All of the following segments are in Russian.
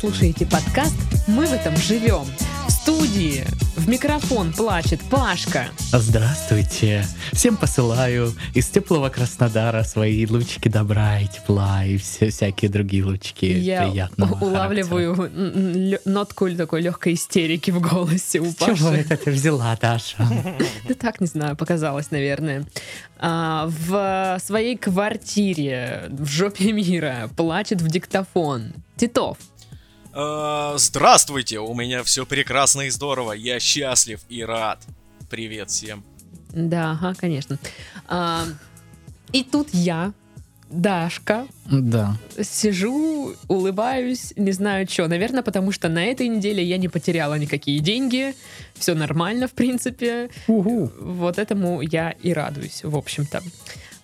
слушаете подкаст «Мы в этом живем». В студии в микрофон плачет Пашка. Здравствуйте! Всем посылаю из теплого Краснодара свои лучики добра и тепла и все всякие другие лучики Я приятного характера. улавливаю лё- нотку такой легкой истерики в голосе у С чего Паши. это ты взяла, Даша? Да так, не знаю, показалось, наверное. А, в своей квартире в жопе мира плачет в диктофон. Титов. Э, Здравствуйте, у меня все прекрасно и здорово, я счастлив и рад. Привет всем. Да, ага, конечно. А, и тут я, Дашка, Да. сижу, улыбаюсь, не знаю что. Наверное, потому что на этой неделе я не потеряла никакие деньги. Все нормально, в принципе. Вот этому я и радуюсь, в общем-то.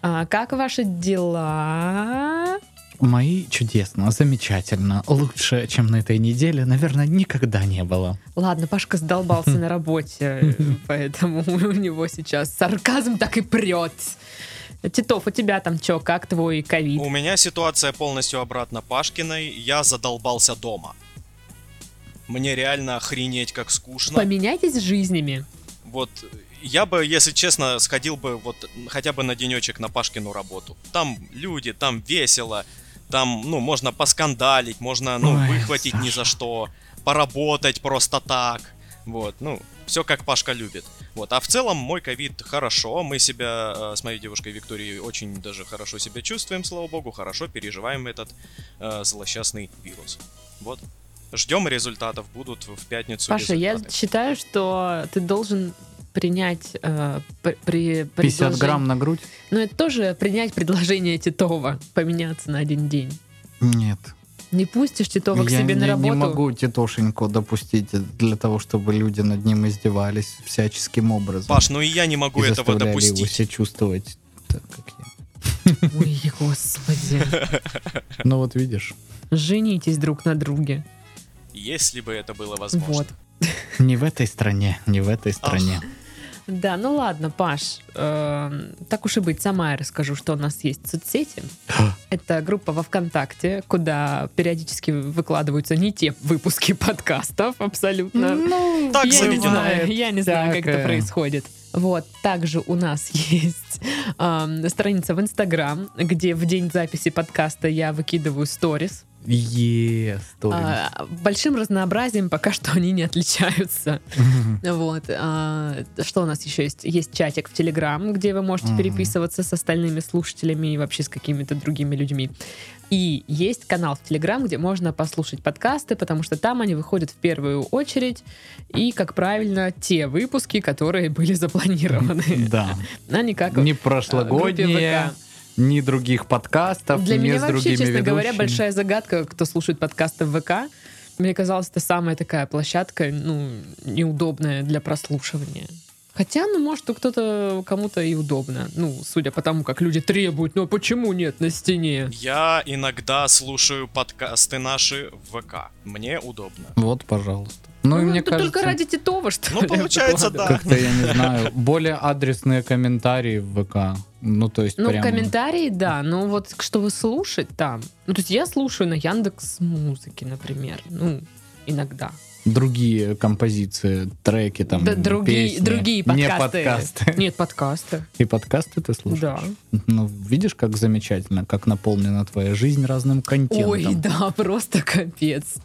А, как ваши дела? Мои чудесно, замечательно. Лучше, чем на этой неделе, наверное, никогда не было. Ладно, Пашка задолбался на работе, поэтому у него сейчас сарказм так и прет. Титов, у тебя там что, как твой ковид? У меня ситуация полностью обратно Пашкиной, я задолбался дома. Мне реально охренеть как скучно. Поменяйтесь жизнями. Вот я бы, если честно, сходил бы вот хотя бы на денечек на Пашкину работу. Там люди, там весело, там, ну, можно поскандалить, можно, ну, Ой, выхватить ни Саша. за что, поработать просто так. Вот, ну, все как Пашка любит. Вот, а в целом мой ковид хорошо, мы себя э, с моей девушкой Викторией очень даже хорошо себя чувствуем, слава богу, хорошо переживаем этот э, злосчастный вирус. Вот. Ждем результатов, будут в пятницу Паша, я результаты. считаю, что ты должен принять э, при 50 предложен- грамм на грудь? Ну, это тоже принять предложение Титова поменяться на один день. Нет. Не пустишь Титова к я себе не, на работу. не могу Титошеньку допустить для того, чтобы люди над ним издевались всяческим образом. Паш, ну и я не могу и этого заставляли его допустить. себя чувствовать так, как я. Ой, господи. Ну вот видишь, Женитесь друг на друге. Если бы это было возможно. Вот. не в этой стране, не в этой стране. Да, ну ладно, Паш, эм, так уж и быть, сама я расскажу, что у нас есть в соцсети. Это группа во ВКонтакте, куда периодически выкладываются не те выпуски подкастов абсолютно. Ну, Так я не заведено. знаю, я не знаю, как это происходит. Вот, также у нас есть ам, страница в Инстаграм, где в день записи подкаста я выкидываю сторис. Сторис. А, большим разнообразием пока что они не отличаются. Вот. а, что у нас еще есть? Есть чатик в Телеграм, где вы можете переписываться с остальными слушателями и вообще с какими-то другими людьми. И есть канал в Телеграм, где можно послушать подкасты, потому что там они выходят в первую очередь. И, как правильно, те выпуски, которые были запланированы. Да. А не как Не прошлогодние. Ни других подкастов, Для ни меня с вообще, другими честно говоря, ведущими. большая загадка, кто слушает подкасты в ВК. Мне казалось, это самая такая площадка, ну, неудобная для прослушивания. Хотя, ну, может, у кто-то кому-то и удобно. Ну, судя по тому, как люди требуют, ну, а почему нет на стене? Я иногда слушаю подкасты наши в ВК. Мне удобно. Вот, пожалуйста. Ну, и мне это кажется, только ради Титова, что Ну, ли, получается, да. как-то, я не знаю, более адресные комментарии в ВК. Ну, то есть Ну, прям... комментарии, да, но вот чтобы слушать там. Ну, то есть я слушаю на Яндекс Музыке, например. Ну, иногда. другие композиции, треки там, Да, другие, песни. другие Не подкасты. подкасты. Нет, подкасты. И подкасты ты слушаешь? Да. Ну, видишь, как замечательно, как наполнена твоя жизнь разным контентом. Ой, да, просто капец.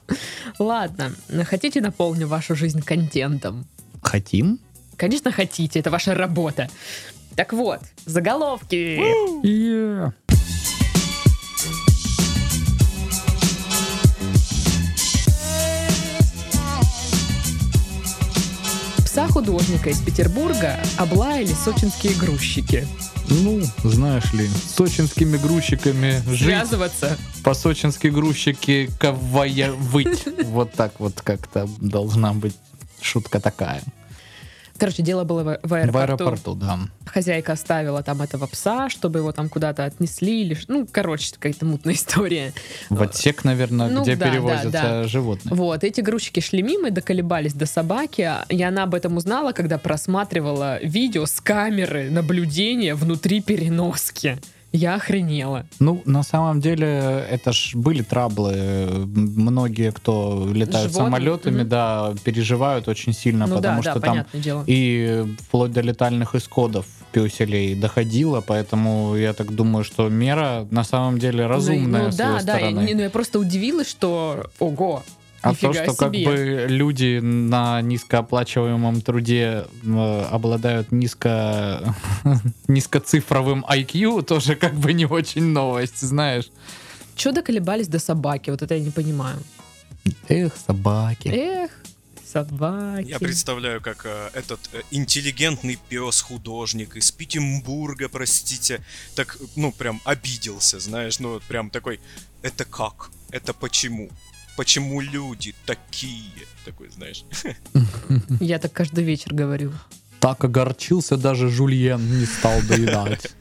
Ладно, хотите наполню вашу жизнь контентом? Хотим? Конечно, хотите, это ваша работа. Так вот, заголовки. Yeah. Пса художника из Петербурга облаяли сочинские грузчики. Ну, знаешь ли, с сочинскими грузчиками жить, Связываться. по-сочински грузчики ковая выть. Вот так вот как-то должна быть шутка такая. Короче, дело было в, в В аэропорту. аэропорту, да. Хозяйка оставила там этого пса, чтобы его там куда-то отнесли. Или... Ну, короче, какая-то мутная история. В отсек, наверное, Ну где да, да, перевозятся да. животные. Вот, эти грузчики шли мимо и доколебались до собаки, и она об этом узнала, когда просматривала видео с камеры наблюдения внутри переноски. Я охренела. Ну, на самом деле, это ж были траблы. Многие, кто летают Животные? самолетами, Мгм. да, переживают очень сильно, ну потому да, что да, там дело. и вплоть до летальных исходов пёселей доходило, поэтому я так думаю, что мера на самом деле разумная ну, с да, да, я, ну, я просто удивилась, что ого, А то, нифига что как себе. бы люди на низкооплачиваемом труде э, обладают низко низкоцифровым IQ, тоже как бы не очень новость, знаешь. Че доколебались до собаки? Вот это я не понимаю. Эх, собаки. Эх, собаки. Я представляю, как э, этот э, интеллигентный пес-художник из Петербурга, простите, так, ну, прям обиделся, знаешь, ну, вот прям такой, это как? Это почему? Почему люди такие? Такой, знаешь. Я так каждый вечер говорю. Так огорчился, даже Жульен не стал доедать.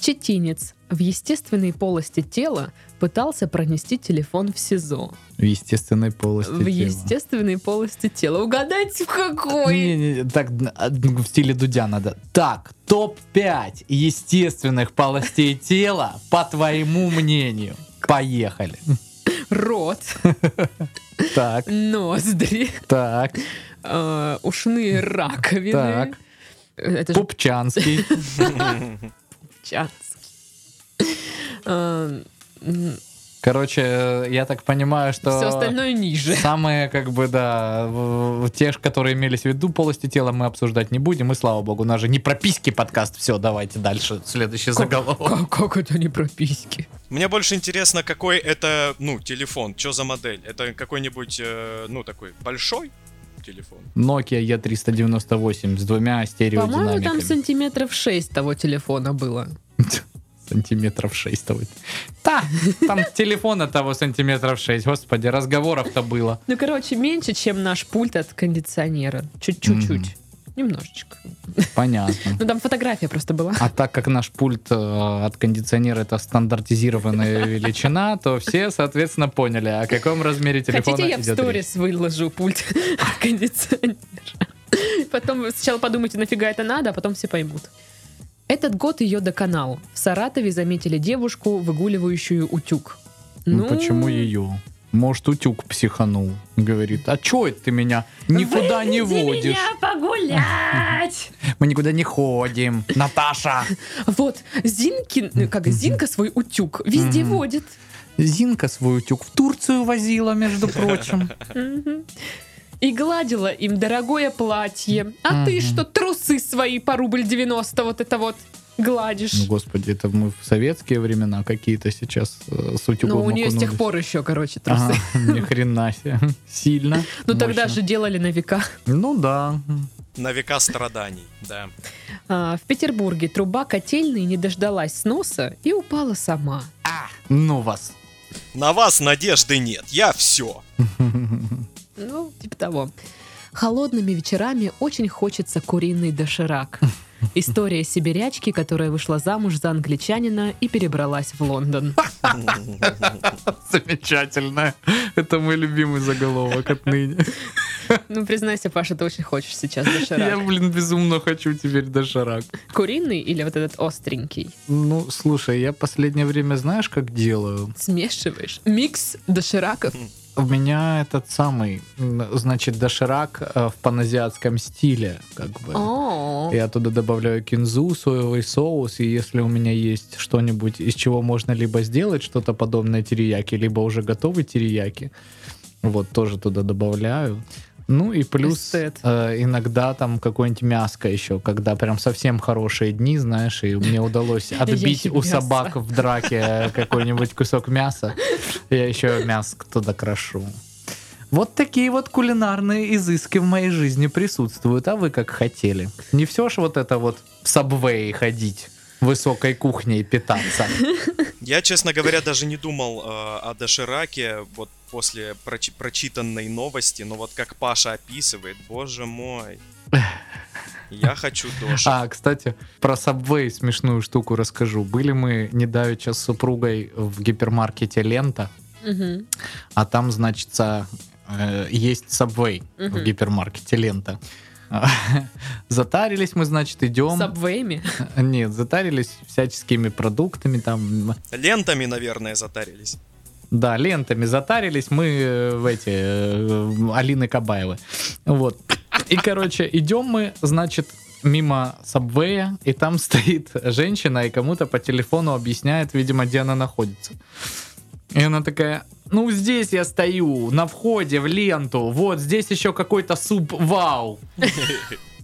Четинец в естественной полости тела пытался пронести телефон в СИЗО. В естественной полости В тела. естественной полости тела. Угадайте, в какой? Не-не, так а, в стиле Дудя надо. Так, топ-5 естественных полостей тела, по твоему мнению. Поехали. Рот, Так, ноздри, так, э, ушные раковины. Так. Это же Пупчанский. Чанский. Э, м, Короче, я так понимаю, что... Все остальное ниже. Самые, как бы, да, те, ж, которые имелись в виду полости тела, мы обсуждать не будем. И слава богу, у нас же не про письки подкаст. Все, давайте дальше. Следующий заголовок. Как, как это не прописки? Мне больше интересно, какой это, ну, телефон, что за модель? Это какой-нибудь, э, ну, такой большой телефон? Nokia E398 с двумя По-моему, там стереодинамиками. сантиметров 6 того телефона было. Сантиметров 6 того. Да, там телефона того сантиметров 6. Господи, разговоров-то было. Ну, короче, меньше, чем наш пульт от кондиционера. Чуть-чуть. Немножечко. Понятно. Ну, там фотография просто была. А так как наш пульт э, от кондиционера это стандартизированная величина, то все, соответственно, поняли, о каком размере телефона Хотите, я в сторис выложу пульт от кондиционера? Потом сначала подумайте, нафига это надо, а потом все поймут. Этот год ее доконал. В Саратове заметили девушку, выгуливающую утюг. Ну, почему ее? Может, утюг психанул. Говорит, а чё это ты меня никуда не Выведи водишь? меня погулять! Мы никуда не ходим. Наташа! Вот, Зинкин, э, как Зинка свой утюг везде водит. Зинка свой утюг в Турцию возила, между прочим. И гладила им дорогое платье. А ты что, трусы свои по рубль 90 вот это вот гладишь? Ну, господи, это мы в советские времена какие-то сейчас э, с утюгом Ну, у нее с тех окунулись. пор еще, короче, трусы. Ага, ни хрена себе. Сильно. Ну, тогда же делали на века. Ну да. На века страданий, да. А, в Петербурге труба котельной не дождалась сноса и упала сама. Ну вас. На вас надежды нет, я все. Ну, типа того. Холодными вечерами очень хочется куриный доширак. История сибирячки, которая вышла замуж за англичанина и перебралась в Лондон. Замечательно. Это мой любимый заголовок отныне. Ну, признайся, Паша, ты очень хочешь сейчас Я, доширак. блин, безумно хочу теперь доширак. Куриный или вот этот остренький? Ну, слушай, я последнее время знаешь, как делаю? Смешиваешь. Микс дошираков. У меня этот самый, значит, доширак э, в паназиатском стиле, как бы. О, Я туда добавляю кинзу, соевый соус, и если у меня есть что-нибудь, из чего можно либо сделать что-то подобное терияки, либо уже готовый терияки, вот, тоже туда добавляю. Ну и плюс Эстет. э, иногда там какое-нибудь мяско еще, когда прям совсем хорошие дни, знаешь, и мне удалось отбить у собак в драке какой-нибудь кусок мяса. Я еще мяско туда крошу. Вот такие вот кулинарные изыски в моей жизни присутствуют, а вы как хотели. Не все ж вот это вот в сабвее ходить, высокой кухней питаться. Я, честно говоря, даже не думал э, о дошираке вот после проч- прочитанной новости, но вот как Паша описывает, боже мой. Я хочу дошик. А, кстати, про Subway смешную штуку расскажу. Были мы недавеча с супругой в гипермаркете «Лента», мгм. а там, значит, э, есть Subway в Мгм. гипермаркете «Лента». Затарились мы, значит, идем. Сабвеями. Нет, затарились всяческими продуктами там. Лентами, наверное, затарились. Да, лентами затарились мы э, в эти э, Алины Кабаевы. Вот. И, короче, идем мы, значит, мимо сабвея, и там стоит женщина и кому-то по телефону объясняет, видимо, где она находится. И она такая, ну здесь я стою, на входе в ленту, вот здесь еще какой-то суп, вау.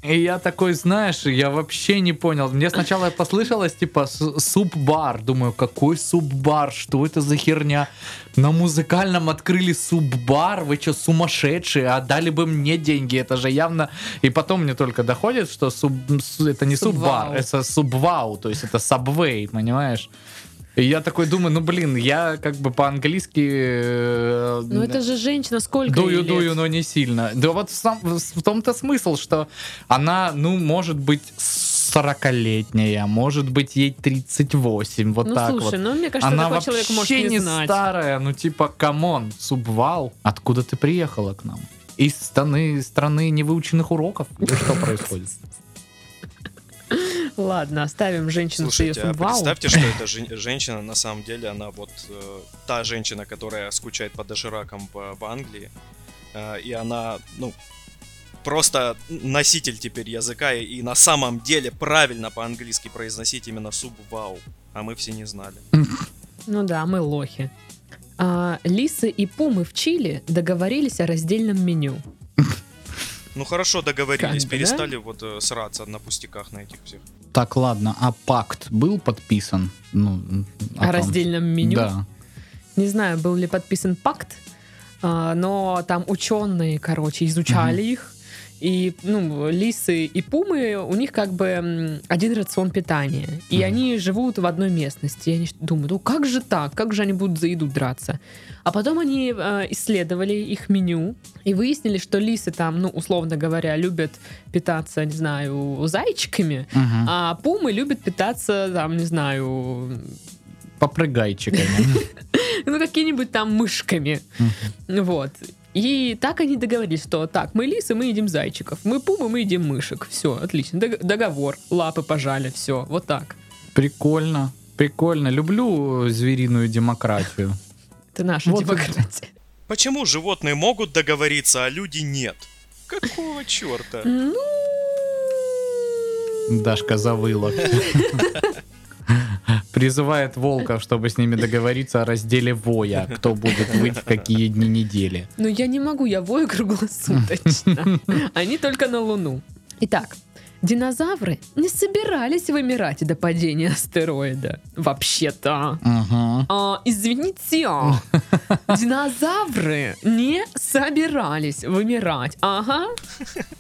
И я такой, знаешь, я вообще не понял. Мне сначала послышалось, типа, суп-бар. Думаю, какой суп-бар? Что это за херня? На музыкальном открыли суп-бар? Вы что, сумасшедшие? Отдали бы мне деньги, это же явно... И потом мне только доходит, что суб- с- это не суп-бар, это субвау, то есть это сабвей, понимаешь? И я такой думдумаю, ну блин, я как бы по-английски... э, Ну это же женщина, сколько Дую, лет? дую, но не сильно. Да вот сам, в том-то смысл, что она, ну, может быть 40-летняя, может быть ей 38, вот Ну так слушай, вот. ну мне кажется, Она такой человек может не, не знать. старая, ну типа, камон, субвал, откуда ты приехала к нам? Из страны, страны невыученных уроков? Что происходит? Ладно, оставим женщину с ее Слушайте, а представьте, что эта жен- женщина, на самом деле, она вот э, та женщина, которая скучает по доширакам в, в Англии, э, и она, ну, просто носитель теперь языка, и, и на самом деле правильно по-английски произносить именно суб-вау, а мы все не знали. Ну да, мы лохи. А, лисы и пумы в Чили договорились о раздельном меню. Ну хорошо, договорились, Как бы, да? перестали вот э, сраться на пустяках на этих всех. Так, ладно, а пакт был подписан? Ну, О том- раздельном меню. Да. Не знаю, был ли подписан пакт, а, но там ученые, короче, изучали их. И, ну, лисы и пумы, у них как бы один рацион питания. И Мгм. они живут в одной местности. И они думают, ну как же так? Как же они будут за еду драться? А потом они э, исследовали их меню и выяснили, что лисы там, ну, условно говоря, любят питаться, не знаю, зайчиками, Мгм. а пумы любят питаться, там, не знаю, Попрыгайчиками. ну, какими-нибудь там мышками. Вот. И так они договорились, что так, мы лисы, мы едим зайчиков, мы пумы, мы едим мышек. Все, отлично. Дог- договор. Лапы пожали, все. Вот так. Прикольно. Прикольно. Люблю звериную демократию. Это наша Вот демократия. Почему животные могут договориться, а люди нет? Какого черта? Ну, Дашка завыла. Призывает волков, чтобы с ними договориться о разделе воя. Кто будет выть в какие дни недели. ну я не могу, я вою круглосуточно. Они только на Луну. Итак, динозавры не собирались вымирать до падения астероида. Вообще-то. Ага. А, извините, динозавры не собирались вымирать. Ага.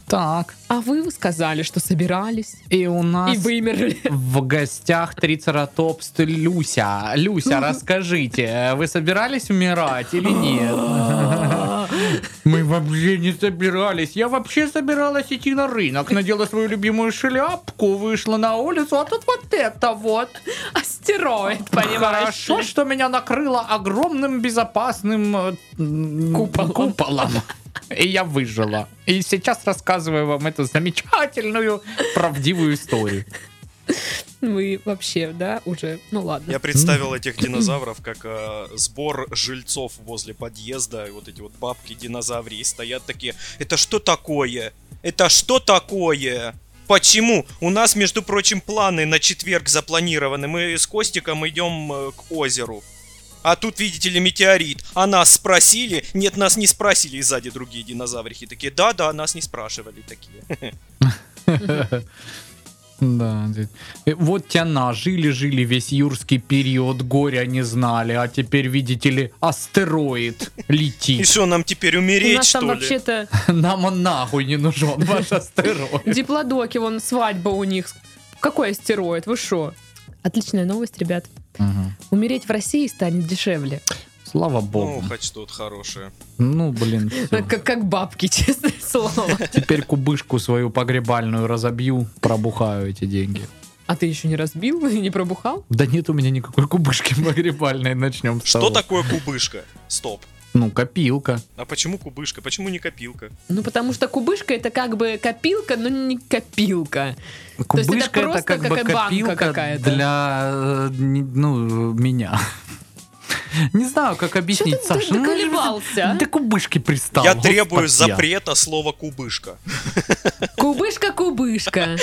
Так. А вы сказали, что собирались И у нас и вымерли. в гостях трицератопс Люся. Люся, расскажите, вы собирались умирать или нет? Мы вообще не собирались. Я вообще собиралась идти на рынок, надела свою любимую шляпку, вышла на улицу, а тут вот это вот. Астероид, понимаешь? Хорошо, что меня накрыло огромным безопасным э, Куполом. куполом. И я выжила. И сейчас рассказываю вам эту замечательную, правдивую историю. Мы вообще, да, уже, ну ладно. Я представил этих динозавров как э, сбор жильцов возле подъезда, и вот эти вот бабки динозаврии стоят такие. Это что такое? Это что такое? Почему? У нас, между прочим, планы на четверг запланированы. Мы с Костиком идем э, к озеру. А тут, видите ли, метеорит. А нас спросили? Нет, нас не спросили. И сзади другие динозаврихи такие. Да-да, нас не спрашивали такие. Да. Э, вот тяна, жили-жили весь юрский период, горя не знали, а теперь, видите ли, астероид И летит. что, нам теперь У умереть, нас там что ли? вообще-то Нам он нахуй не нужен, ваш астероид. диплодоки, вон свадьба у них. Какой астероид? Вы шо? Отличная новость, ребят. Мгм. Умереть в России станет дешевле. Слава Ну, богу. хоть что-то хорошее. Ну, блин. Как, как бабки, честное слово. Теперь кубышку свою погребальную разобью, пробухаю эти деньги. А ты еще не разбил и не пробухал? Да нет у меня никакой кубышки погребальной, начнем с Что того. такое кубышка? Стоп. Ну, копилка. А почему кубышка? Почему не копилка? Ну, потому что кубышка это как бы копилка, но не копилка. есть это Кубышка это, просто как бы как банка копилка какая-то. для, э, ну, меня. Не знаю, как Что объяснить, ты Саша. ну, доколебался? а? До кубышки пристал. Я вот требую так я. запрета слова кубышка. Кубышка-кубышка.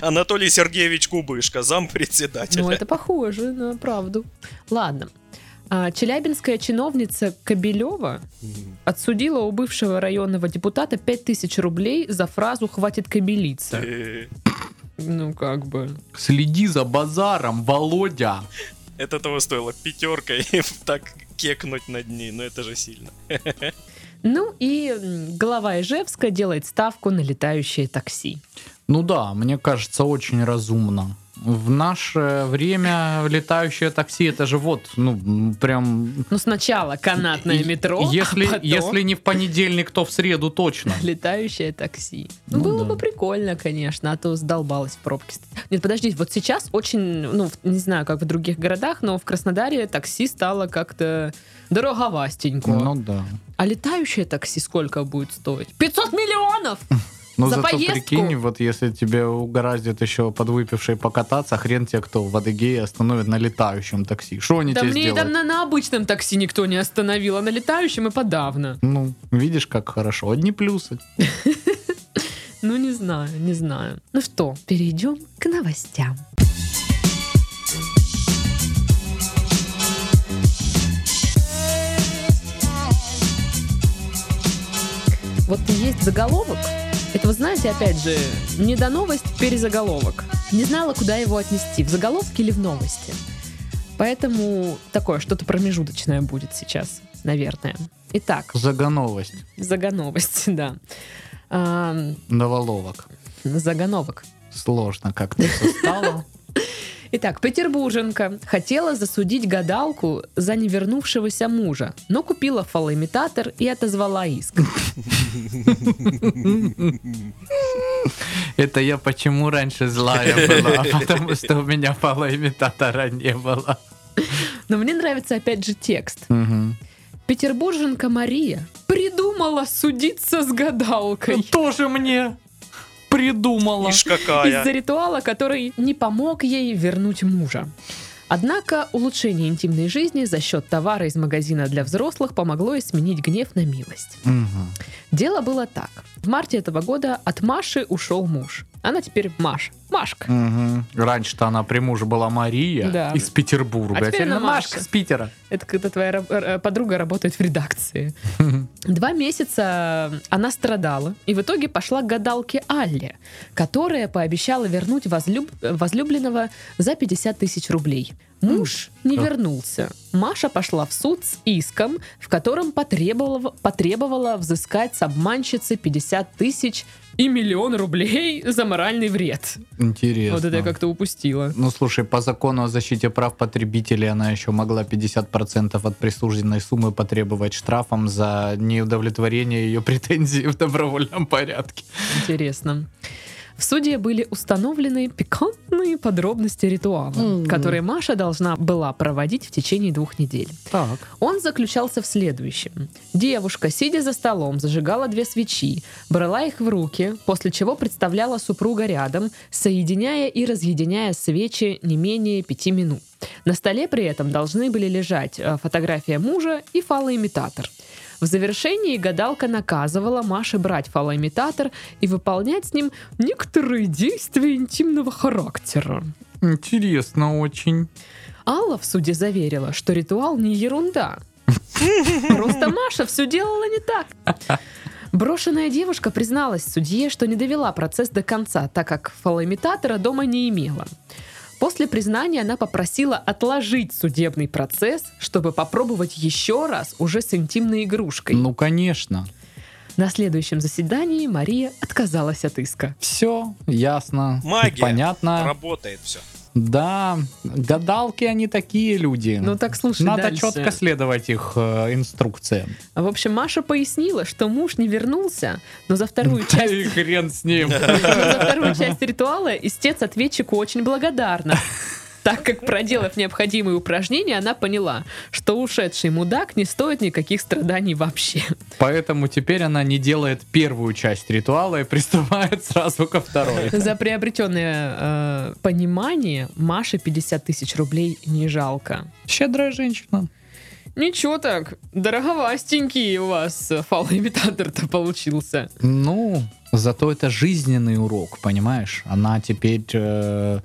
Анатолий Сергеевич Кубышка, зампредседателя. Ну, это похоже на правду. Ладно. А, Челябинская чиновница Кобелева отсудила у бывшего районного депутата 5000 рублей за фразу «хватит кобелиться». Э, Ну, как бы... Следи за базаром, Володя. Это того стоило пятеркой так кекнуть над ней, но это же сильно. Ну и глава Ижевска делает ставку на летающее такси. Ну да, мне кажется, очень разумно. В наше время летающее такси это же вот, ну, прям... Ну, сначала канатное метро, Если, а потом если не в понедельник, то в среду точно. летающее такси. Ну Было да. бы прикольно, конечно, а то сдолбалась в пробке. Нет, подожди, вот сейчас очень, ну, не знаю, как в других городах, но в Краснодаре такси стало как-то дороговастенько. Ну да. А летающее такси сколько будет стоить? 500 миллионов! Ну За зато поездку? прикинь, вот если тебе угораздит еще подвыпивший покататься, хрен тебе кто в Адыгее остановит на летающем такси. Что они Да тебе мне сделают? там на, на обычном такси никто не остановил, а на летающем и подавно. Ну, видишь, как хорошо. Одни плюсы. Ну, не знаю, не знаю. Ну что, перейдем к новостям. Вот есть заголовок. Это, вы знаете, опять же, не до новость, перезаголовок. Не знала, куда его отнести, в заголовке или в новости. Поэтому такое, что-то промежуточное будет сейчас, наверное. Итак, Загоновость. загоновость, да. Ам, Новоловок. Заголовок. Сложно как-то стало. Итак, петербурженка хотела засудить гадалку за невернувшегося мужа, но купила фалоимитатор и отозвала иск. Это я почему раньше злая была? Потому что у меня фалоимитатора не было. Но мне нравится опять же текст. Петербурженка Мария придумала судиться с гадалкой Тоже мне придумала. Ишь из-за какая. ритуала, который не помог ей вернуть мужа. Однако улучшение интимной жизни за счет товара из магазина для взрослых помогло ей сменить гнев на милость. Мгм. Дело было так. В марте этого года от Маши ушел муж. Она теперь Маша. Машка. Мгм. Раньше-то она при муже была Мария Да. из Петербурга. А теперь она Машка Машка. с Питера. Это когда твоя э, подруга работает в редакции. Два месяца она страдала и в итоге пошла к гадалке Алле, которая пообещала вернуть возлюб- возлюбленного за 50 тысяч рублей. Муж не вернулся. Маша пошла в суд с иском, в котором потребовала, потребовала взыскать с обманщицы 50 тысяч и миллион рублей за моральный вред. Интересно. Вот это я как-то упустила. Ну, слушай, по закону о защите прав потребителей она еще могла 50% от присужденной суммы потребовать штрафом за неудовлетворение ее претензий в добровольном порядке. Интересно. В суде были установлены пикантные подробности ритуала, Мгм. который Маша должна была проводить в течение двух недель. Так. Он заключался в следующем. Девушка, сидя за столом, зажигала две свечи, брала их в руки, после чего представляла супруга рядом, соединяя и разъединяя свечи не менее пяти минут. На столе при этом должны были лежать э, фотография мужа и фалоимитатор. В завершении гадалка наказывала Маше брать фалоимитатор и выполнять с ним некоторые действия интимного характера. Интересно очень. Алла в суде заверила, что ритуал не ерунда. Просто Маша все делала не так. Брошенная девушка призналась судье, что не довела процесс до конца, так как фалоимитатора дома не имела. После признания она попросила отложить судебный процесс, чтобы попробовать еще раз уже с интимной игрушкой. Ну, конечно. На следующем заседании Мария отказалась от иска. Все ясно. Магия. Понятно. Работает все. Да, гадалки они такие люди. Ну так слушай Надо дальше. четко следовать их э, инструкциям. В общем, Маша пояснила, что муж не вернулся, но за вторую часть И хрен с ним. За вторую часть ритуала истец ответчику очень благодарна. Так как, проделав необходимые упражнения, она поняла, что ушедший мудак не стоит никаких страданий вообще. Поэтому теперь она не делает первую часть ритуала и приступает сразу ко второй. За приобретенное э, понимание Маше 50 тысяч рублей не жалко. Щедрая женщина. Ничего так, дороговастенький у вас э, фалоимитатор-то получился. Ну, зато это жизненный урок, понимаешь? Она теперь э,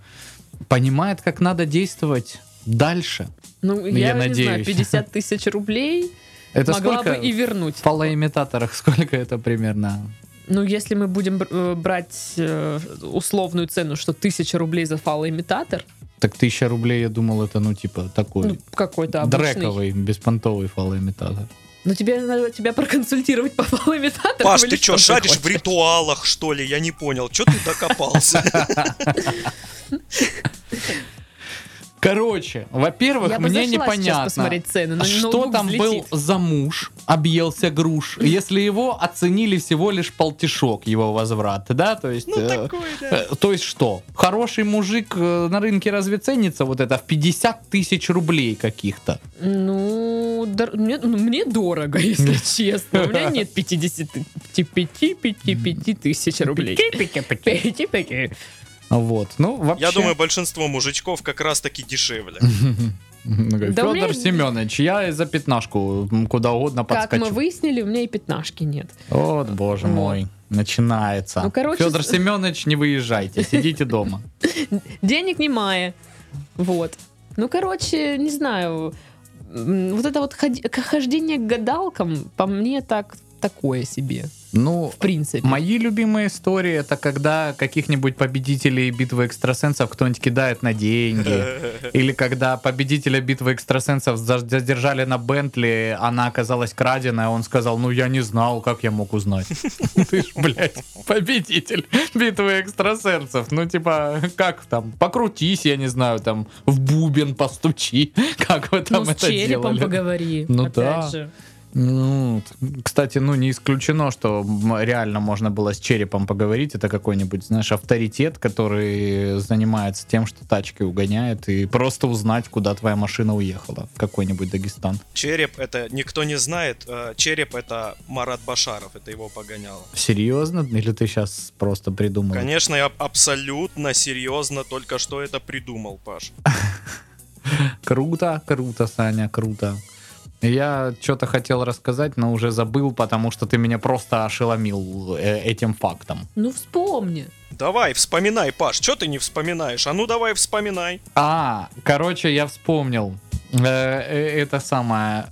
понимает, как надо действовать дальше. Ну, я, Я не знаю, надеюсь. 50 тысяч рублей Это могла сколько бы и вернуть. в фалоимитаторах? Сколько это примерно? Ну, если мы будем э, брать э, условную цену, что 1000 рублей за фалоимитатор, Так тысяча рублей, я думал, это, ну, типа, такой ну, какой-то обычный. дрековый, беспонтовый фалоимитатор. Ну, тебе надо тебя проконсультировать по фалоимитатору. Паш, ты что, ты шаришь в хочешь? ритуалах, что ли? Я не понял. Че ты докопался? Короче, во-первых, мне непонятно, посмотреть цены, но что там был взлетит. за муж, объелся груш, если его оценили всего лишь полтишок его возврата, да, то есть... Ну, э, такой, да. э, то есть что? Хороший мужик э, на рынке разве ценится вот это в 50 тысяч рублей каких-то? Ну, дор- мне, ну, мне дорого, если честно. У меня нет 55 тысяч рублей. Вот, ну вообще... Я думаю, большинство мужичков как раз таки дешевле. Да у меня- Федор Семенович, я за пятнашку куда угодно Как мы подскочу. выяснили, у меня и пятнашки нет. Вот, боже Вот. мой, начинается. Ну, короче, Федор Семенович, не выезжайте, сидите дома. Денег не мая. Вот. Ну, короче, не знаю. Вот это вот хождение к гадалкам, по мне, так такое себе. Ну, В принципе. Мои любимые истории это когда каких-нибудь победителей битвы экстрасенсов кто-нибудь кидает на деньги. Или когда победителя битвы экстрасенсов за- задержали на Бентли, она оказалась краденая, он сказал, ну я не знал, как я мог узнать. Ты ж, блядь, победитель битвы экстрасенсов. Ну типа, как там, покрутись, я не знаю, там, в бубен постучи. Как вы там ну, с это черепом делали? поговори. Ну опять да. же. Ну, кстати, ну не исключено, что реально можно было с черепом поговорить. Это какой-нибудь, знаешь, авторитет, который занимается тем, что тачки угоняет, и просто узнать, куда твоя машина уехала. в Какой-нибудь Дагестан. Череп это никто не знает. э, Череп это Марат Башаров, это его погоняло. Серьезно? Или ты сейчас просто придумал? Конечно, я абсолютно серьезно только что это придумал, Паш. Круто, круто, Саня, круто. Я что-то хотел рассказать, но уже забыл, потому что ты меня просто ошеломил э, этим фактом. Ну, вспомни. Давай, вспоминай, Паш. Что ты не вспоминаешь? А ну давай вспоминай. А, короче, я вспомнил. Э, э, Это самое,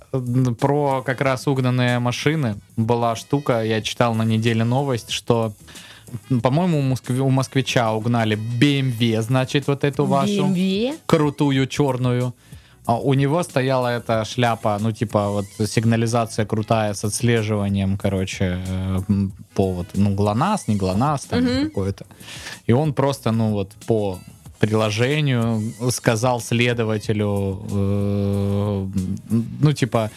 про как раз угнанные машины была штука, я читал на неделе новость, что, по-моему, у, москвича угнали BMW, значит, вот эту вашу BMW? крутую черную. А у него стояла эта шляпа, ну, типа, вот сигнализация крутая с отслеживанием, короче, э, м, по вот, ну, ГЛОНАСС, не ГЛОНАСС, там Мгм. какое-то. И он просто, ну, вот по приложению сказал следователю, э, ну, типа,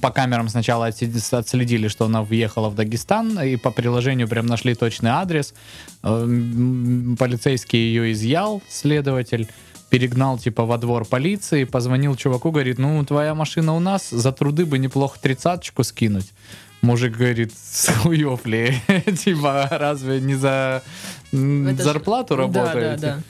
по камерам сначала отслед- отследили, что она въехала в Дагестан, и по приложению прям нашли точный адрес. Э, Полицейский ее изъял, следователь, перегнал, типа, во двор полиции, позвонил чуваку, говорит, ну, твоя машина у нас, за труды бы неплохо тридцаточку скинуть. Мужик говорит, с хуёв ли? типа, разве не за зарплату работаете? Да, да, да.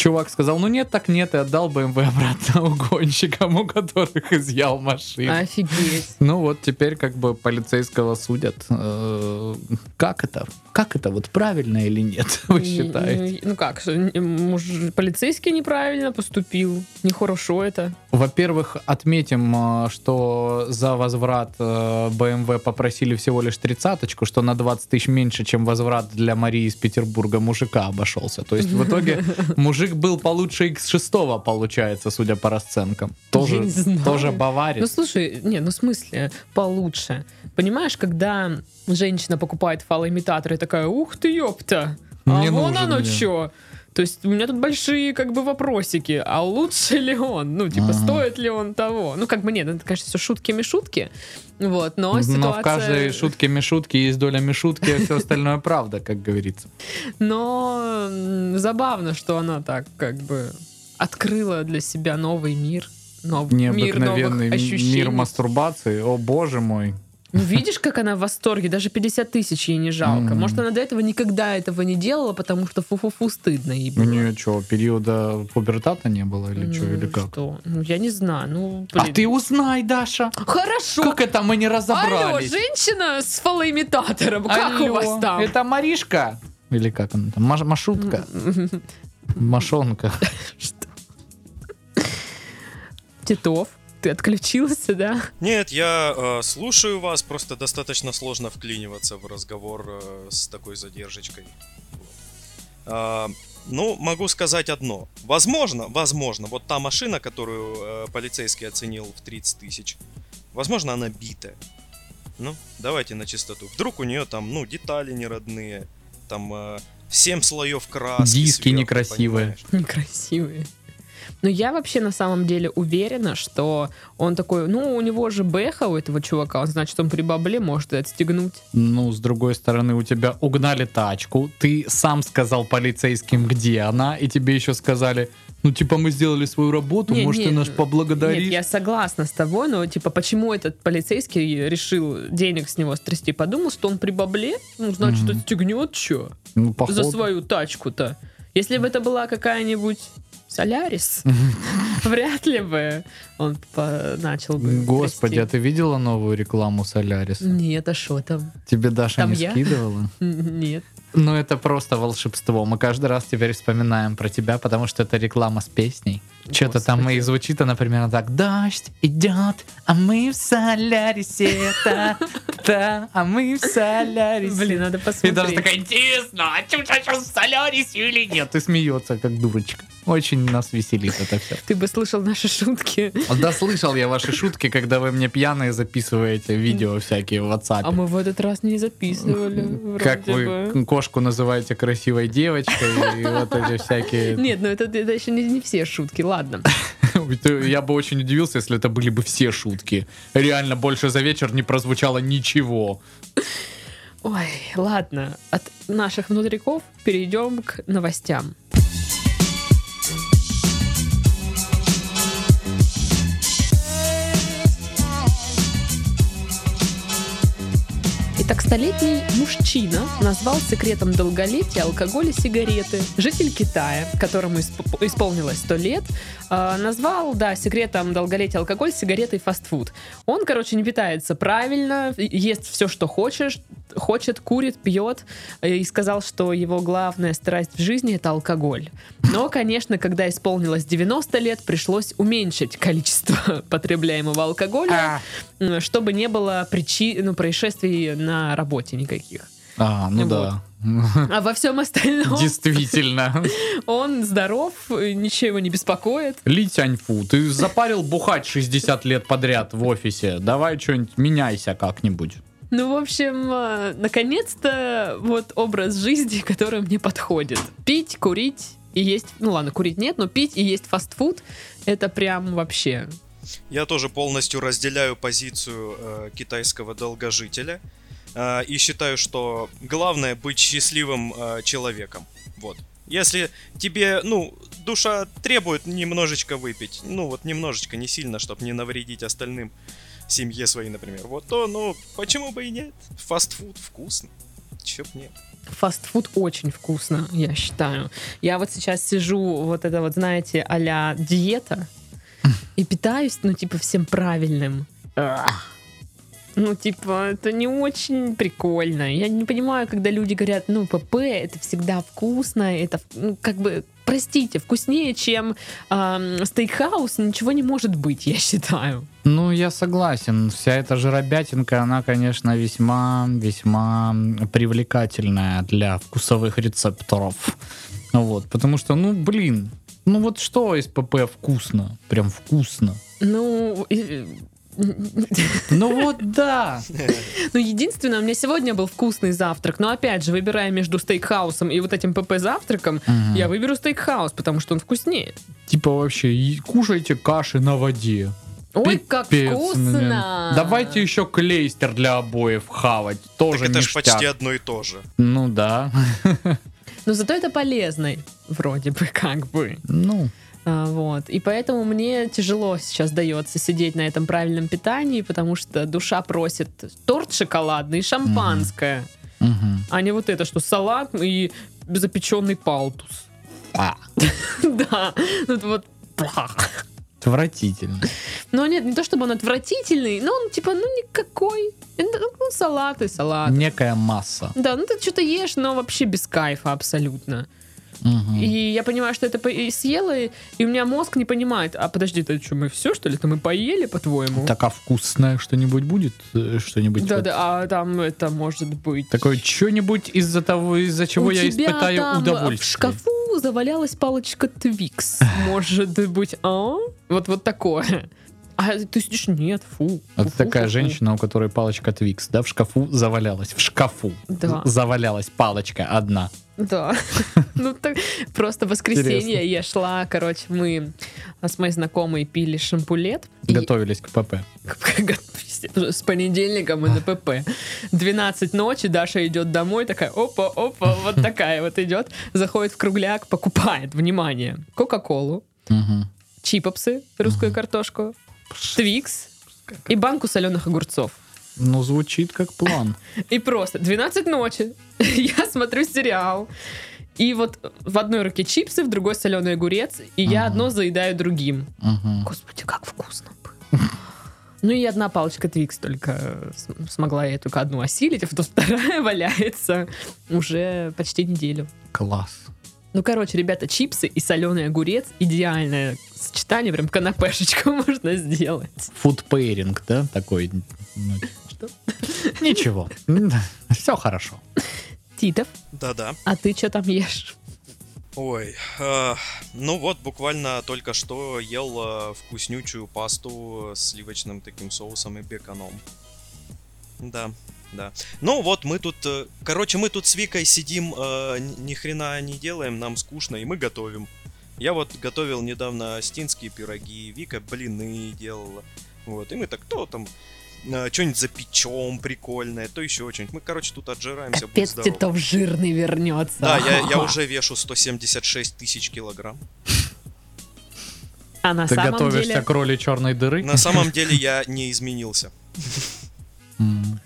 Чувак сказал, ну нет, так нет, и отдал БМВ обратно угонщикам, у которых изъял машину. Офигеть. Ну вот теперь как бы полицейского судят. Э, Как это? Как это вот правильно или нет, вы считаете? Ну, как, полицейский неправильно поступил. Нехорошо это. Во-первых, отметим, э, что за возврат э, БМВ попросили всего лишь тридцаточку, что на 20 тысяч меньше, чем возврат для Марии из Петербурга мужика обошелся. То есть в итоге мужик был получше X6, получается, судя по расценкам. Тоже, тоже Ну, баварец. слушай, не, ну в смысле, получше. Понимаешь, когда женщина покупает фалоимитатор и такая, ух ты, ёпта, а Не вон оно мне». чё. То есть у меня тут большие как бы вопросики, а лучше ли он? Ну, типа, Ага. стоит ли он того? Ну, как бы нет, это, конечно, все шутками-шутки, вот, но, Но ситуация... в каждой шутке мишутки есть доля мишутки, а все остальное правда, как говорится. Но забавно, что она так как бы... открыла для себя новый мир. Нов... Мир Необыкновенный новых м- ощущений. мир мастурбации. О, боже мой. Ну, видишь, как она в восторге, даже 50 тысяч ей не жалко. Мгм. Может, она до этого никогда этого не делала, потому что фу-фу-фу стыдно ей У было. нее что, периода пубертата не было или что, Ну, или как? Что? Ну, я не знаю. Ну, А блин. ты узнай, Даша. Хорошо. Как это мы не Алло, разобрались? женщина с фалоимитатором. Как у Алло, вас там? Это Маришка? Или как она там? Маш- Машутка? Машонка. Что? Титов, ты отключился, да? Нет, я э, слушаю вас, просто достаточно сложно вклиниваться в разговор э, с такой задержечкой. А, ну, могу сказать одно. Возможно, возможно, вот та машина, которую э, полицейский оценил в 30 тысяч, возможно, она битая. Ну, давайте на чистоту. Вдруг у нее там, ну, детали не родные, там э, 7 слоев краски. Диски сверху, некрасивые. понимаешь? Некрасивые. Но я вообще на самом деле уверена, что он такой, ну, у него же бэха у этого чувака, он, значит, он при бабле может и отстегнуть. Ну, с другой стороны, у тебя угнали тачку, ты сам сказал полицейским, где она, и тебе еще сказали, ну, типа, мы сделали свою работу, Не, может, не, ты нас Нет, поблагодаришь? я согласна с тобой, но, типа, почему этот полицейский решил денег с него стрясти? Подумал, что он при бабле, ну, значит, Мгм. отстегнет что? Ну, походу. За свою тачку-то. Если бы это была какая-нибудь Солярис, вряд ли бы он начал бы Господи, а ты видела новую рекламу Соляриса? Нет, а что там? Тебе Даша не скидывала? Нет. Ну, это просто волшебство. Мы каждый раз теперь вспоминаем про тебя, потому что это реклама с песней. Что-то там и звучит она примерно так. Дождь идет, а мы в Солярисе. Та, та, а мы в Солярисе. Блин, надо И посмотреть. даже такая, интересно, а что сейчас в Солярисе или нет? И смеется, как дурочка. Очень нас веселит это все. Ты бы слышал наши шутки. Да слышал я ваши шутки, когда вы мне пьяные записываете видео всякие в WhatsApp. А мы в этот раз не записывали. Как бы. вы кошку называете красивой девочкой и вот эти всякие... Нет, ну это, это еще не, не все шутки, ладно. Я бы очень удивился, если это были бы все шутки. Реально, больше за вечер не прозвучало ничего. Ой, ладно. От наших внутриков перейдем к новостям. Итак, столетний мужчина назвал секретом долголетия алкоголь и сигареты. Житель Китая, которому исп- исполнилось 100 лет, э, назвал, да, секретом долголетия алкоголь, сигареты и фастфуд. Он, короче, не питается правильно, ест все, что хочешь, хочет, курит, пьет, э, и сказал, что его главная страсть в жизни это алкоголь. Но, конечно, когда исполнилось 90 лет, пришлось уменьшить количество потребляемого алкоголя, м, чтобы не было причин, ну, происшествий на работе никаких. А, ну Вот. да. А во всем остальном Действительно. он здоров, э, ничего его не беспокоит. Ли Тяньфу, ты запарил бухать 60 лет подряд в офисе. Давай что-нибудь меняйся как-нибудь. Ну, в общем, э, наконец-то вот образ жизни, который мне подходит. Пить, курить и есть... Ну ладно, курить нет, но пить и есть фастфуд — это прям вообще... Я тоже полностью разделяю позицию э, китайского долгожителя э, и считаю, что главное быть счастливым э, человеком. Вот. Если тебе, ну, душа требует немножечко выпить, ну вот немножечко, не сильно, чтобы не навредить остальным, семье своей, например, вот то, ну, почему бы и нет? Фастфуд вкусно. Чё б нет. Фастфуд очень вкусно, я считаю. Я вот сейчас сижу, вот это вот, знаете, а диета, и питаюсь, ну, типа, всем правильным. Ну, типа, это не очень прикольно. Я не понимаю, когда люди говорят, ну, ПП, это всегда вкусно, это, ну, как бы, простите, вкуснее, чем ам, стейкхаус, ничего не может быть, я считаю. Ну, я согласен. Вся эта жиробятинка, она, конечно, весьма, весьма привлекательная для вкусовых рецепторов. Вот, потому что, ну, блин, ну вот что из ПП вкусно? Прям вкусно. Ну, Ну вот да. Ну, единственное, у меня сегодня был вкусный завтрак, но опять же, выбирая между стейкхаусом и вот этим ПП-завтраком, Мгм. я выберу стейкхаус, потому что он вкуснее. Типа вообще, кушайте каши на воде. Ой, как вкусно! Давайте еще клейстер для обоев хавать. Тоже так это ж ништяк. почти одно и то же. Ну да. Но зато это полезно, вроде бы, как бы. Ну, А, вот. И поэтому мне тяжело сейчас дается сидеть на этом правильном питании, потому что душа просит торт шоколадный и шампанское, Мгм. а не вот это, что салат и запеченный палтус. А, Да, ну вот... Отвратительно. Ну нет, не то чтобы он отвратительный, но он типа, ну никакой. Ну, салат и салат. Некая масса. Да, ну ты что-то ешь, но вообще без кайфа абсолютно. Мгм. И я понимаю, что это по- и съела, и, у меня мозг не понимает, а подожди, это что, мы все, что ли? Это мы поели, по-твоему? Так, а вкусное что-нибудь будет? Э, Что-нибудь? Да, вот да, а там это может быть... Такое что-нибудь из-за того, из-за чего У я испытаю там удовольствие. в шкафу завалялась палочка Твикс. Может быть, а? Вот, вот такое. А ты сидишь, нет, фу. Фу, фу, такая фу, фу. женщина, у которой палочка Твикс, да, в шкафу завалялась. В шкафу Да. завалялась палочка одна. Да. Ну так просто воскресенье я шла, короче, мы с моей знакомой пили шампулет. Готовились к ПП. С понедельника мы на ПП. 12 ночи, Даша идет домой, такая, опа, опа, вот такая вот идет, заходит в кругляк, покупает, внимание, Кока-Колу, чипопсы, русскую картошку, Твикс и банку соленых огурцов. Ну, звучит как план. И просто 12 ночи, я смотрю сериал, и вот в одной руке чипсы, в другой соленый огурец, и я одно заедаю другим. Господи, как вкусно было. Ну и одна палочка Твикс только смогла я только одну осилить, а вторая валяется уже почти неделю. Класс. Ну, короче, ребята, чипсы и соленый огурец идеальное сочетание, прям канапешечку можно сделать. Фудпейринг, да, такой? Ну, Что? Ничего. Все хорошо. Титов, Да-да. а ты что там ешь? Ой, э, ну вот буквально только что ел э, вкуснючую пасту с сливочным таким соусом и беконом. Да, да. Ну вот мы тут, э, короче, мы тут с Викой сидим, э, ни хрена не делаем, нам скучно, и мы готовим. Я вот готовил недавно астинские пироги, Вика блины делала. Вот, и мы так, то там что-нибудь запечем прикольное, то еще что-нибудь. Мы, короче, тут отжираемся, будь Капец. Титов жирный вернется. Да, я, я уже вешу 176 тысяч килограмм. А на Ты самом готовишься деле... к роли черной дыры? На самом деле я не изменился.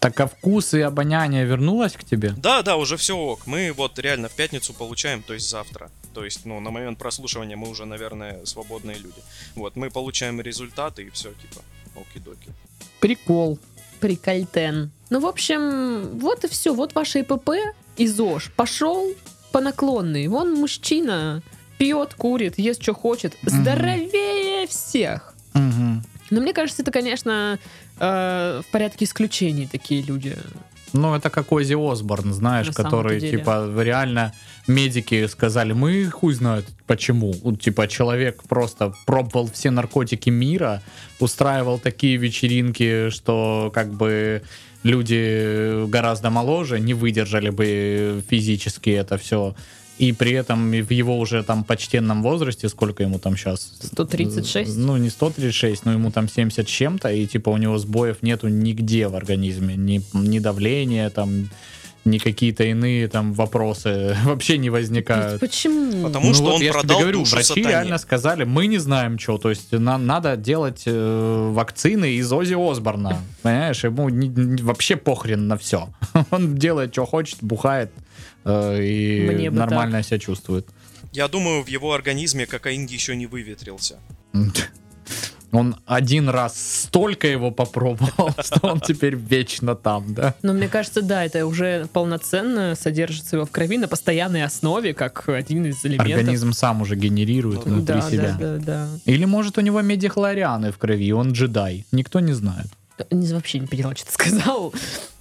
Так а вкус и обоняние вернулось к тебе? Да, да, уже все ок. Мы вот реально в пятницу получаем, то есть завтра. То есть, ну, на момент прослушивания мы уже, наверное, свободные люди. Вот, мы получаем результаты и все, типа, оки-доки. Прикол. Прикольтен. Ну, в общем, вот и все. Вот ваше ИПП и ЗОЖ. Пошел по наклонной. Вон мужчина пьет, курит, ест, что хочет. Здоровее всех. Мгм. Но мне кажется, это, конечно, э, в порядке исключений такие люди. Ну, это как Ози Осборн, знаешь, На который, типа, реально медики сказали, мы хуй знает почему. Типа, человек просто пробовал все наркотики мира, устраивал такие вечеринки, что, как бы, люди гораздо моложе не выдержали бы физически это все. И при этом в его уже там почтенном возрасте, сколько ему там сейчас? 136? Ну, не 136, но ему там 70 с чем-то, и типа у него сбоев нету нигде в организме. Ни, ни давления, там, ни какие-то иные там вопросы вообще не возникают. Почему? Потому что вот он я ж тебе продал говорю, душу врачи сатане. реально сказали, мы не знаем, что. То есть нам надо делать э, вакцины из Ози Осборна. Понимаешь, ему ни- ни- вообще похрен на все. Он делает, что хочет, бухает э, и Мне нормально себя чувствует. Я думаю, в его организме кокаин еще не выветрился. Он один раз столько его попробовал, что он теперь вечно там, да? Но мне кажется, да, это уже полноценно содержится его в крови на постоянной основе, как один из элементов. Организм сам уже генерирует Ну внутри да, себя. да, да, да. Или может у него медихлорианы в крови, он джедай. Никто не знает. Не, вообще не поняла, что ты сказал.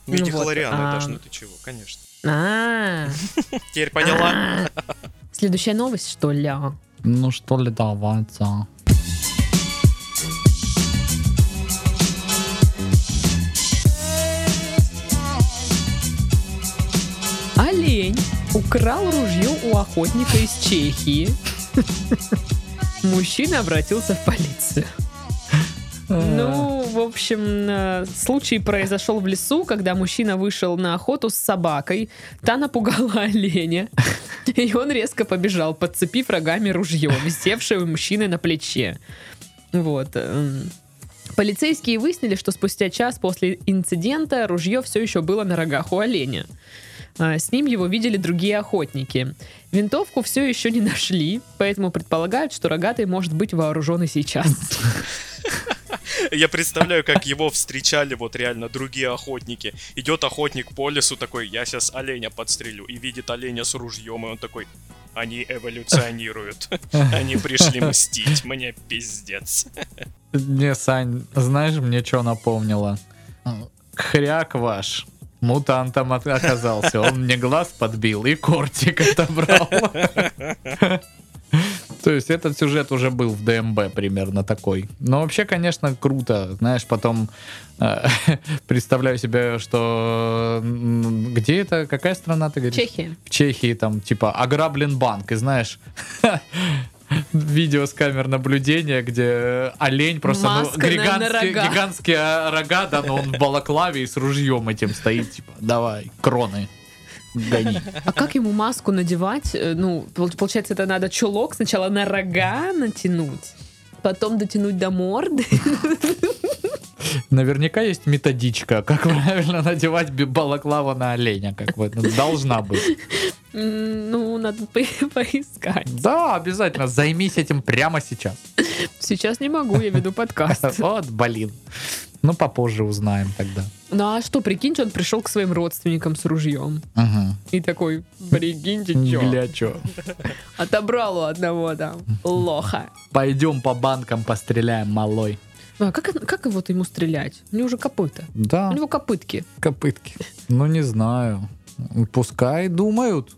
Ну вот, Медихлорианы, а- Даш, ну ты чего, конечно. А, Теперь поняла? Следующая новость, что ли? Ну что ли, давайте. Олень украл ружье у охотника из Чехии. Мужчина обратился в полицию. Ну, в общем, э, случай произошел в лесу, когда мужчина вышел на охоту с собакой. Та напугала оленя, и он резко побежал, подцепив рогами ружье, висевшее у мужчины на плече. Вот. эм. Полицейские выяснили, что спустя час после инцидента ружье все еще было на рогах у оленя. А, С ним его видели другие охотники. Винтовку все еще не нашли, поэтому предполагают, что рогатый может быть вооружен и сейчас. Я представляю, как его встречали вот реально другие охотники. Идет охотник по лесу такой, я сейчас оленя подстрелю. И видит оленя с ружьем, и он такой, они эволюционируют. Они пришли мстить, мне пиздец. Не, Сань, знаешь, мне что напомнило? Хряк ваш. Мутантом оказался. Он мне глаз подбил и кортик отобрал. То есть этот сюжет уже был в ДМБ примерно такой. Но вообще, конечно, круто. Знаешь, потом э, представляю себе, что где это, какая страна ты говоришь? Чехия. в Чехии там типа ограблен банк, и знаешь, видео с камер наблюдения, где олень просто ну, Маска на гигантские, рога. гигантские а, рога, да, но он в балаклаве и с ружьем этим стоит, типа, давай, кроны, гони. А как ему маску надевать? Э, Ну, пол- получается, это надо чулок сначала на рога натянуть, потом дотянуть до морды. Наверняка есть методичка, как правильно надевать балаклаву на оленя, как бы, ну, должна быть. Ну, надо по- поискать. Да, обязательно, займись этим прямо сейчас. Сейчас не могу, я веду подкаст. Вот, блин. Ну, попозже узнаем тогда. Ну а что, прикиньте, он пришел к своим родственникам с ружьем. Угу. И такой, прикиньте, чё, Гля, чё. отобрал у одного там лоха. Пойдем по банкам постреляем, малой. А как, как вот ему стрелять? У него же копыта. Да, У него копытки. копытки. Ну, не знаю. Пускай думают.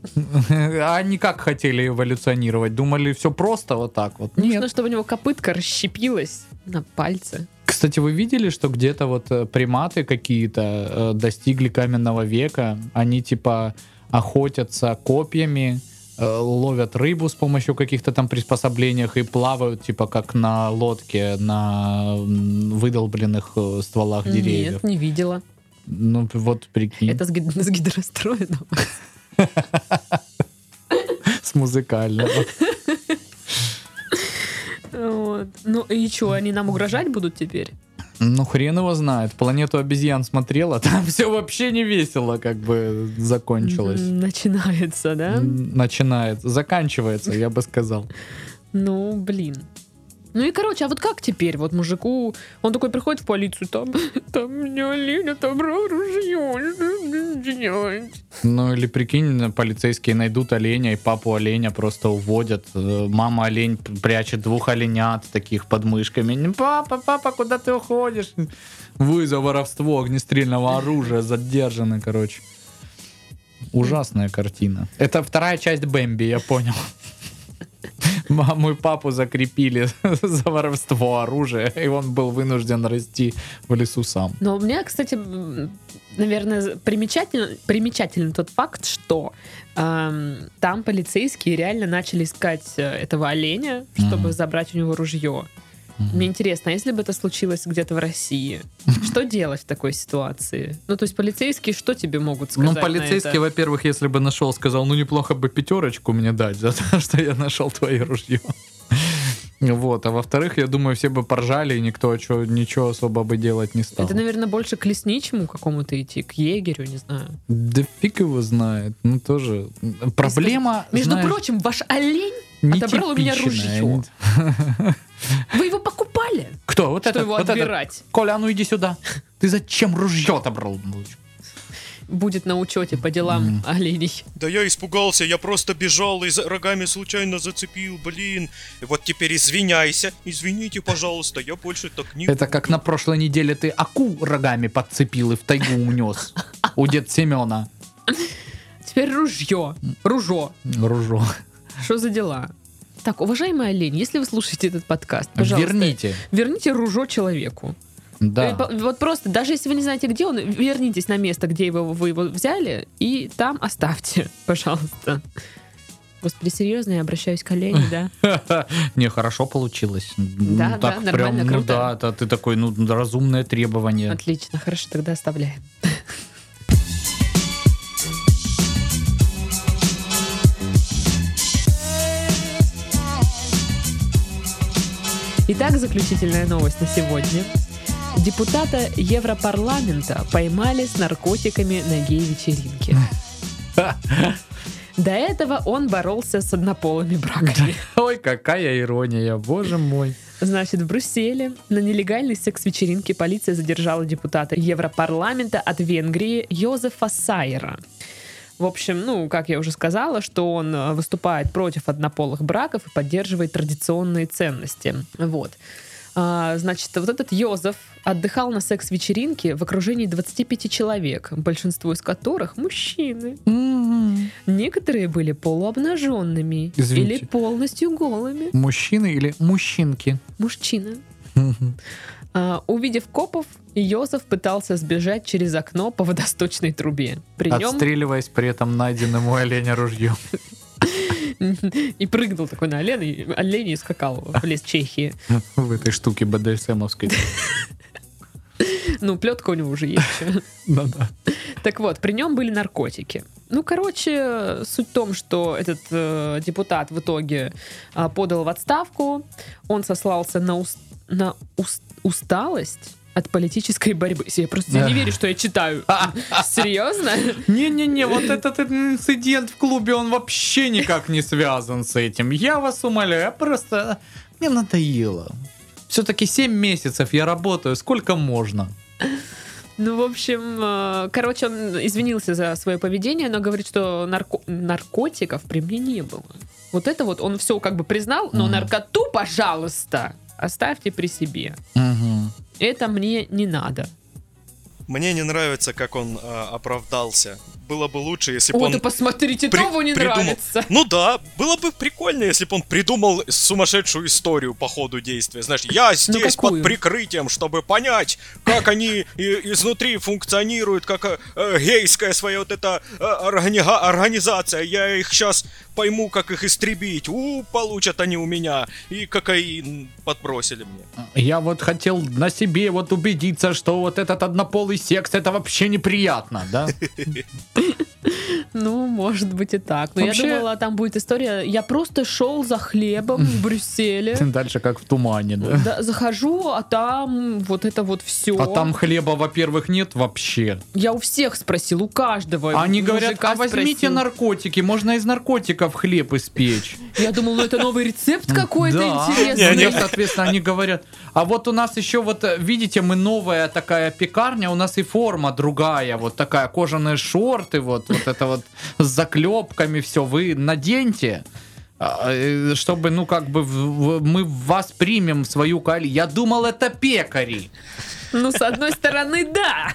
А они как хотели эволюционировать? Думали, все просто вот так вот? Нужно, Нет. чтобы у него копытка расщепилась на пальце. Кстати, вы видели, что где-то вот э, приматы какие-то э, достигли каменного века? Они типа охотятся копьями, э, ловят рыбу с помощью каких-то там приспособлениях и плавают типа как на лодке на выдолбленных э, стволах деревьев. Нет, не видела. Ну вот прикинь, Это с, гид- с гидростроином. с музыкального. Вот. Ну и что, они нам угрожать будут теперь? Ну хрен его знает. Планету обезьян смотрела, там все вообще не весело как бы закончилось. Начинается, да? М, Начинает, заканчивается, я бы сказал. Ну, блин. Ну и, короче, а вот как теперь? Вот мужику, он такой приходит в полицию, там, там мне олень отобрал ружье, что мне делать? Ну или прикинь, полицейские найдут оленя и папу оленя просто уводят. Э, Мама олень прячет двух оленят таких под мышками. «Ну, Папа, папа, куда ты уходишь? Вы за воровство огнестрельного оружия задержаны, короче. Ужасная картина. Это вторая часть Бэмби, я понял. Маму и папу закрепили за воровство оружия, и он был вынужден расти в лесу сам. Но у меня, кстати, наверное, примечательно, примечателен тот факт, что эм, там полицейские реально начали искать э, этого оленя, чтобы Мгм. забрать у него ружье. Мне интересно, а если бы это случилось где-то в России, что делать в такой ситуации? Ну, то есть полицейские что тебе могут сказать? Ну, полицейский, во-первых, если бы нашел, сказал, ну, неплохо бы пятерочку мне дать за то, что я нашел твое ружье. Вот, а во-вторых, я думаю, все бы поржали, и никто чё- ничего особо бы делать не стал. Это, наверное, больше к лесничему какому-то идти, к егерю, не знаю. Да фиг его знает, ну тоже. Проблема, Между знаешь, прочим, ваш олень отобрал у меня ружье. Вы его покупали, Кто? Вот что этот, его вот этот. отбирать. Коля, а ну иди сюда. Ты зачем ружье отобрал? Будет на учете по делам оленей. Да я испугался, я просто бежал и за рогами случайно зацепил, блин. Вот теперь извиняйся, извините, пожалуйста, я больше так не Это как на прошлой неделе ты аку рогами подцепил и в тайгу унес. У дед Семена. Теперь ружье. Ружо. Ружо. Что за дела? Так, уважаемый олень, если вы слушаете этот подкаст, пожалуйста, Верните. верните ружо человеку. Э, Да. по- Вот просто, даже если вы не знаете, где он, вернитесь на место, где его, вы его взяли, и там оставьте, пожалуйста. Господи, серьезно, я обращаюсь к Олене, да? Не, хорошо получилось. Да, Ну, да, нормально, прям, ну круто. да, да, ты такой, ну, разумное требование. Отлично, хорошо, тогда оставляем. Итак, заключительная новость на сегодня. Депутата Европарламента поймали с наркотиками на гей-вечеринке. До этого он боролся с однополыми браками. Ой, какая ирония, боже мой. Значит, в Брюсселе на нелегальной секс-вечеринке полиция задержала депутата Европарламента от Венгрии Йозефа Сайера. В общем, ну, как я уже сказала, что он э, выступает против однополых браков и поддерживает традиционные ценности. Вот. А, значит, вот этот Йозеф отдыхал на секс-вечеринке в окружении 25 человек, большинство из которых мужчины. Некоторые были полуобнаженными Извините. или полностью голыми. Мужчины или мужчинки? Мужчина. А, увидев копов, Йозеф пытался сбежать через окно по водосточной трубе. При нем Отстреливаясь при этом найденным у оленя ружьем. и прыгнул такой на олень, и олень и скакал в лес Чехии. В этой штуке БДСМовской. Ну, плетка у него уже есть. Да-да. Так вот, при нем были наркотики. Ну, короче, суть в том, что этот э, депутат в итоге а, подал в отставку. Он сослался на, ус- на ус- усталость от политической борьбы. Я просто я не верю, что я читаю. Серьезно? Не-не-не, вот этот инцидент в клубе, он вообще никак не связан с этим. Я вас умоляю, я просто... Мне надоело. Все-таки 7 месяцев я работаю, сколько можно? Ну, в общем, э, короче, он извинился за свое поведение, но говорит, что нарко- наркотиков при мне не было. Вот это вот он все как бы признал, но наркоту, пожалуйста, оставьте при себе. Мгм. Это мне не надо. Мне не нравится, как он а, оправдался. Было бы лучше, если бы он... да посмотрите, при- того не придумал. нравится. Ну да, было бы прикольно, если бы он придумал сумасшедшую историю по ходу действия. Знаешь, я здесь под какую? прикрытием, чтобы понять, как они и- изнутри функционируют, как э, гейская своя вот эта э, органи- организация. Я их сейчас пойму, как их истребить. У, получат они у меня. И кокаин подбросили мне. Я вот хотел на себе вот убедиться, что вот этот однополый секс, это вообще неприятно, да? Ну, может быть и так. Но Вообще- я думала, там будет история. Я просто шел за хлебом в Брюсселе. Дальше как в тумане, да? Да, захожу, а там вот это вот все. А там хлеба, во-первых, нет вообще. Я у всех спросил, у каждого. Они говорят, а возьмите спросил. наркотики, можно из наркотиков хлеб испечь. Я думал, ну это новый рецепт какой-то Да. интересный. Мне, соответственно, они говорят, а вот у нас еще вот, видите, мы новая такая пекарня, у нас и форма другая, вот такая, кожаные шорты, вот, вот это вот с заклепками, все, вы наденьте, а, э, чтобы, ну, как бы в- в- мы вас примем в свою коалицию. Я думал, это пекари. Ну, с одной стороны, да.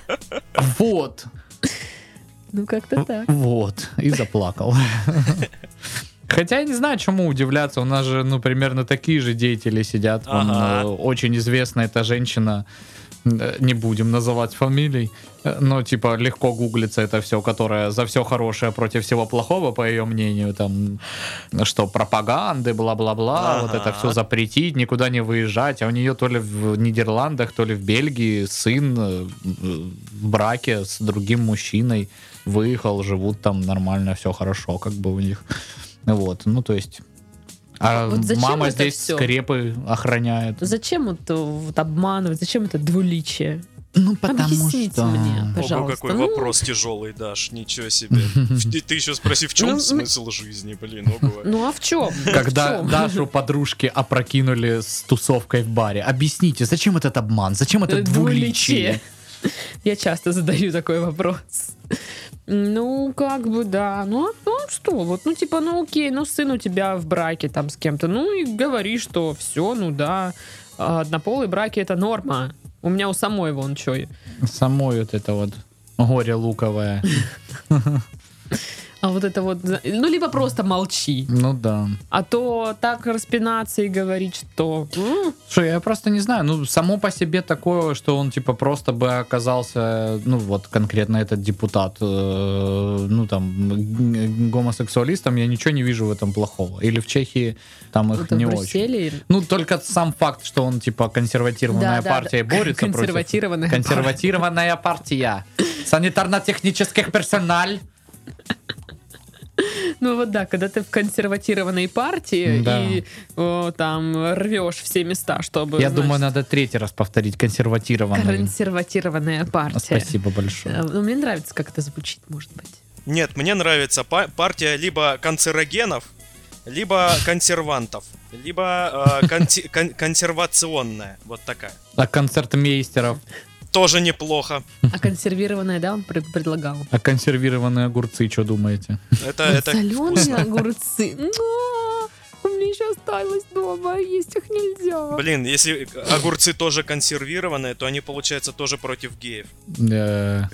Вот. Ну, как-то так. Вот. И заплакал. Хотя я не знаю, чему удивляться. У нас же, ну, примерно такие же деятели сидят. Вон, Ага. э, очень известная эта женщина, не будем называть фамилий, э, но, типа, легко гуглится это все, которая за все хорошее против всего плохого, по ее мнению, там, что пропаганды, бла-бла-бла, вот это Ага. все запретить, никуда не выезжать. А у нее то ли в Нидерландах, то ли в Бельгии сын э, в браке с другим мужчиной выехал, живут там нормально, все хорошо, как бы у них. Вот, ну то есть. А Вот зачем мама это здесь всё? скрепы охраняет. Зачем вот, э, вот обманывать? Зачем это двуличие? Ну Объясните мне, Ого, пожалуйста. какой Ну, вопрос тяжелый, Даш, ничего себе. Ты, ты еще спроси, в чем Ну, смысл жизни, блин, ого. Ну а в чем? Когда Дашу подружки опрокинули с тусовкой в баре. Объясните, зачем этот обман? Зачем это двуличие? Я часто задаю такой вопрос. Ну, как бы, да. Ну, а- ну а что? Вот, ну, типа, ну, окей, ну, сын у тебя в браке там с кем-то. Ну, и говори, что все, ну, да, а, однополые браки это норма. У меня у самой вон что. Самой вот это вот горе луковое. А вот это вот, ну, либо просто молчи. Ну да. А то так распинаться и говорить, что... Слушай, я просто не знаю, ну, само по себе такое, что он, типа, просто бы оказался, ну, вот конкретно этот депутат, э, ну, там, гомосексуалистом, я ничего не вижу в этом плохого. Или в Чехии там их это не в очень. Брюсселе. Ну, только сам факт, что он, типа, консервативная Да, партия да. борется против... Консерватированная Консерватированная партия. Санитарно-технических персональ. Ну вот да, когда ты в консерватированной партии Да. и о, там рвешь все места, чтобы... Я значит, думаю, надо третий раз повторить. Консерватированная. Консерватированная партия. Спасибо большое. Ну, мне нравится, как это звучит, может быть. Нет, мне нравится па- партия либо канцерогенов, либо консервантов, либо э, конти- кон- консервационная. Вот такая. А концерт мейстеров? Тоже неплохо. А консервированная, да, он пред- предлагал? А консервированные огурцы, что думаете? Это, это Соленые огурцы. Но! У меня еще осталось дома, а есть их нельзя. Блин, если огурцы тоже консервированные, то они, получается, тоже против геев. Что?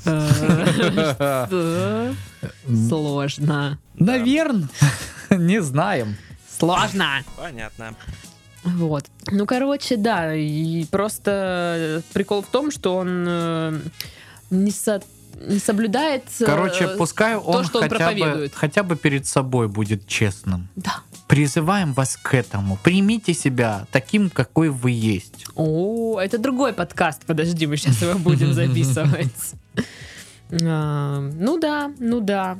Сложно. Наверно. Не знаем. Сложно. Понятно. Вот. Ну, короче, да, и просто прикол в том, что он э, не, со- не соблюдает... э, Короче, пускай он, что он хотя, бы, проповедует. хотя бы перед собой будет честным. Да. Призываем вас к этому. Примите себя таким, какой вы есть. О, это другой подкаст. Подожди, мы сейчас его будем записывать. А, Ну да, ну да.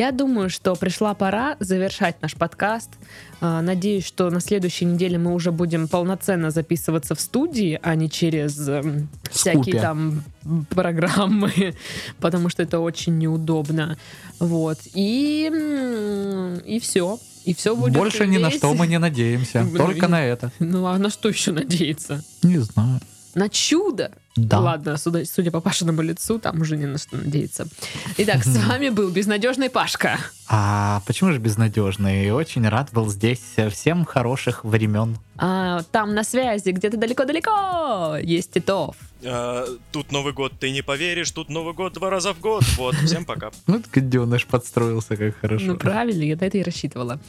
Я думаю, что пришла пора завершать наш подкаст. А, Надеюсь, что на следующей неделе мы уже будем полноценно записываться в студии, а не через эм, всякие Скупе. там программы, потому что это очень неудобно. Вот. И, и все. И все будет Больше ни на весь- что мы не надеемся. Только на это. Ну а на что еще надеяться? Не знаю. На чудо. Да. Ладно, судя, судя по Пашиному лицу, там уже не на что надеяться. Итак, с вами был безнадежный Пашка. А почему же безнадежный? Очень рад был здесь. Всем хороших времен. А, там на связи, где-то далеко-далеко, есть Титов. Э, тут Новый год, ты не поверишь, тут Новый год два раза в год. Вот, всем пока. Ну, гаденыш подстроился, как хорошо. Ну, правильно, я на это и рассчитывала.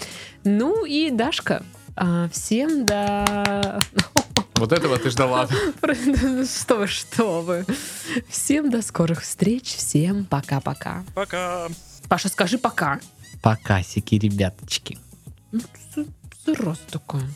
Ну и Дашка. а, всем до... Вот этого ты ждала. Что вы, что вы. Всем до скорых встреч, всем пока-пока. Пока. Паша, скажи пока. Покасики, ребяточки. Ну, ты сразу такая.